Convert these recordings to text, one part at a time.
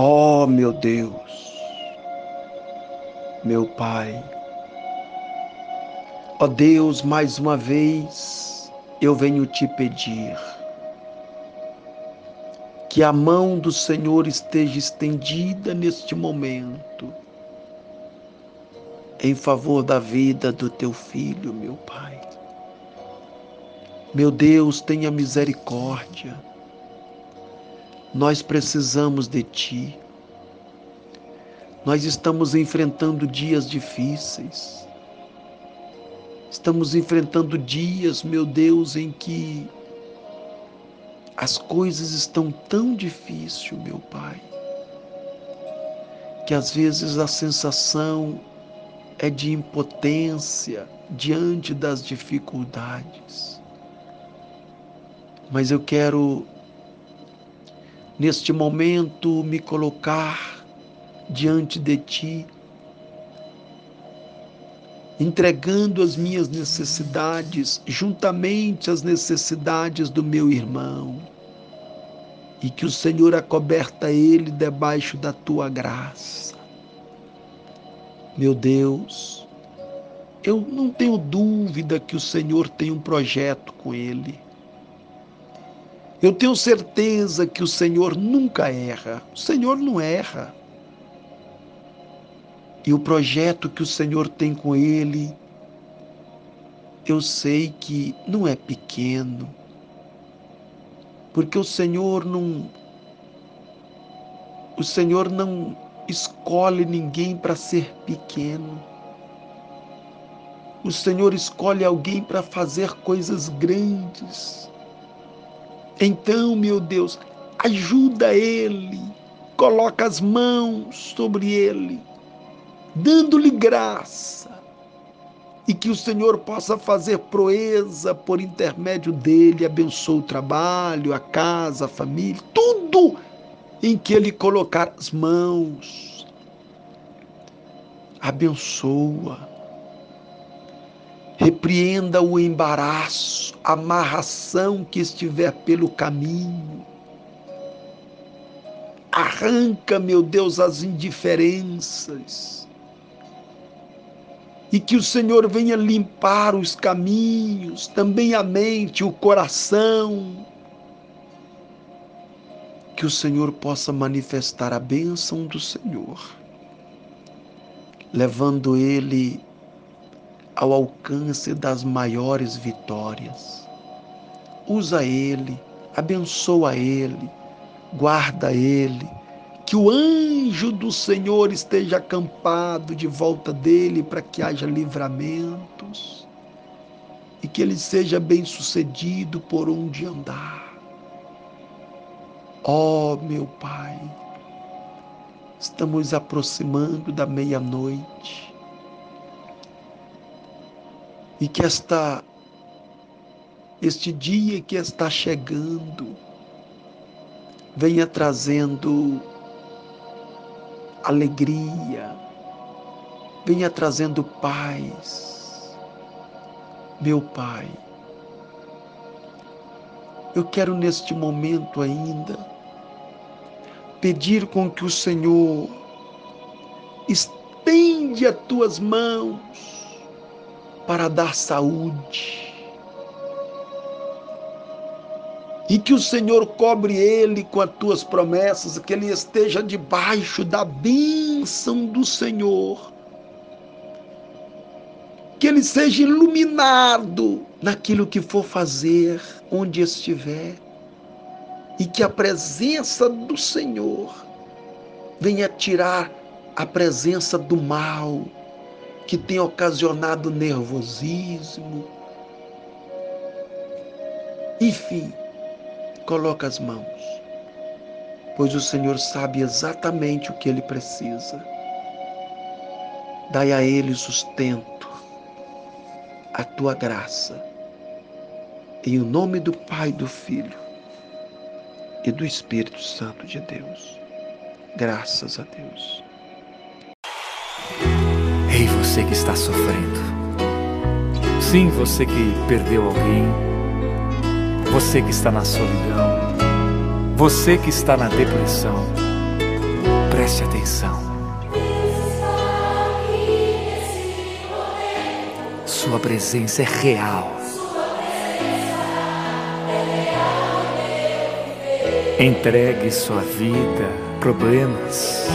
Oh, meu Deus, meu Pai, ó oh Deus, mais uma vez eu venho te pedir que a mão do Senhor esteja estendida neste momento em favor da vida do teu filho, meu Pai. Meu Deus, tenha misericórdia. Nós precisamos de Ti. Nós estamos enfrentando dias difíceis. Estamos enfrentando dias, meu Deus, em que as coisas estão tão difíceis, meu Pai, que às vezes a sensação é de impotência diante das dificuldades. Mas eu quero, neste momento, me colocar diante de Ti, entregando as minhas necessidades juntamente às necessidades do meu irmão, e que o Senhor acoberta ele debaixo da Tua graça. Meu Deus, eu não tenho dúvida que o Senhor tem um projeto com ele. Eu tenho certeza que o Senhor nunca erra. O Senhor não erra. E o projeto que o Senhor tem com ele, eu sei que não é pequeno. Porque o Senhor não o Senhor não escolhe ninguém para ser pequeno. O Senhor escolhe alguém para fazer coisas grandes. Então, meu Deus, ajuda ele, coloca as mãos sobre ele, dando-lhe graça, e que o Senhor possa fazer proeza por intermédio dele, abençoe o trabalho, a casa, a família, tudo em que ele colocar as mãos. Abençoa Repreenda o embaraço, a amarração que estiver pelo caminho. Arranca, meu Deus, as indiferenças. E que o Senhor venha limpar os caminhos, também a mente, o coração. Que o Senhor possa manifestar a bênção do Senhor, levando ele ao alcance das maiores vitórias. Usa ele, abençoa ele, guarda ele, que o anjo do Senhor esteja acampado de volta dele para que haja livramentos e que ele seja bem-sucedido por onde andar. Ó oh, meu Pai, estamos aproximando da meia-noite e que esta este dia que está chegando venha trazendo alegria, venha trazendo paz. Meu Pai, eu quero neste momento ainda pedir com que o Senhor estende as tuas mãos para dar saúde. E que o Senhor cobre ele com as tuas promessas, que ele esteja debaixo da bênção do Senhor. Que ele seja iluminado naquilo que for fazer, onde estiver. E que a presença do Senhor venha tirar a presença do mal, que tem ocasionado nervosismo. Enfim, coloca as mãos, pois o Senhor sabe exatamente o que ele precisa. Dai a ele sustento, a tua graça. Em o nome do Pai, do Filho e do Espírito Santo de Deus. Graças a Deus. Ei, você que está sofrendo. Sim, você que perdeu alguém. Você que está na solidão. Você que está na depressão. Preste atenção. Sua presença é real. Entregue sua vida, problemas.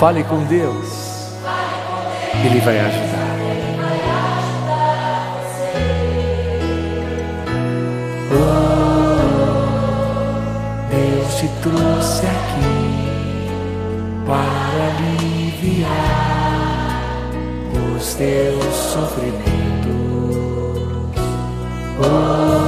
Fale com Deus. Ele vai ajudar. Deus te trouxe aqui para aliviar os teus sofrimentos. Oh,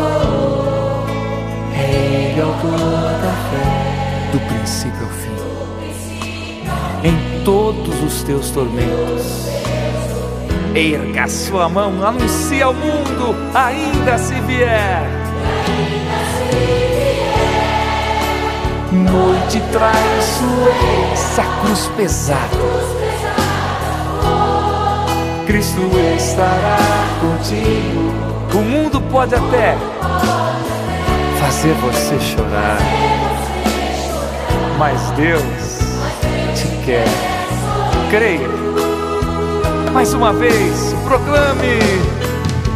os teus tormentos. Erga sua mão, anuncie ao mundo, ainda se vier. Noite traiçoeira, cruz pesada. Cristo estará contigo. O mundo pode até fazer você chorar, mas Deus te quer. Creia. Mais uma vez, proclame.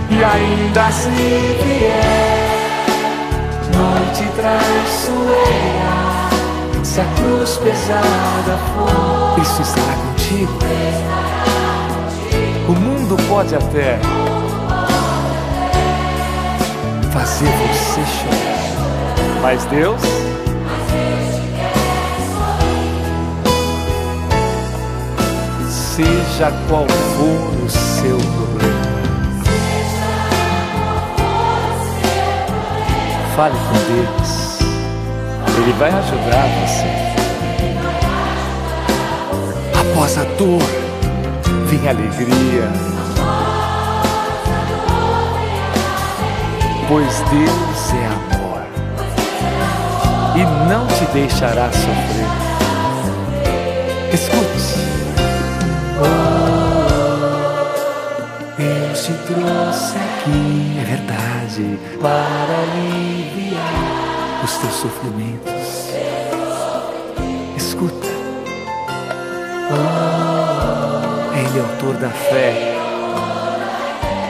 E ainda se vier noite traiçoeira, se a cruz pesada for, Cristo estará contigo. O mundo pode até fazer você chorar, mas Deus seja qual for o seu problema. Fale com Deus, Ele vai ajudar você. Após a dor, vem a alegria. Pois Deus é amor e não te deixará sofrer. Escute. Trouxe aqui É verdade. para aliviar Os teus sofrimentos. Escuta. Ele é autor da fé,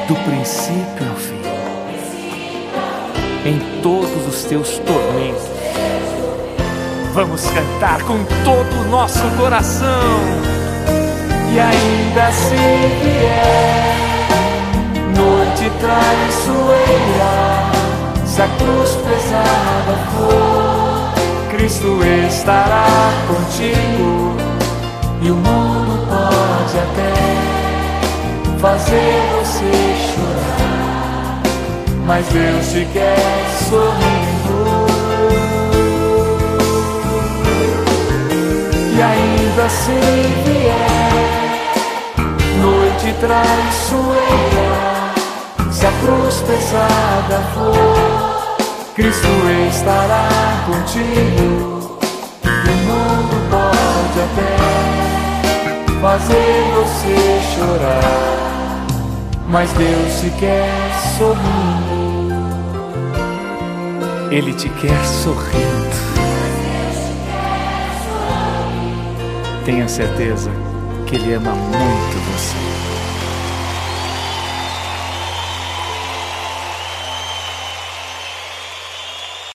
do princípio ao fim. Em todos os teus tormentos. Vamos cantar com todo o nosso coração. e ainda se vier noite traiçoeira, se a cruz pesada for, Cristo estará contigo e o mundo pode até fazer você chorar, mas Deus te quer sorrindo. E ainda se vier noite traiçoeira, se a cruz pesada for, Cristo estará contigo. E o mundo pode até fazer você chorar, mas Deus te quer sorrindo. Ele te quer sorrindo. Tenha certeza que Ele ama muito você.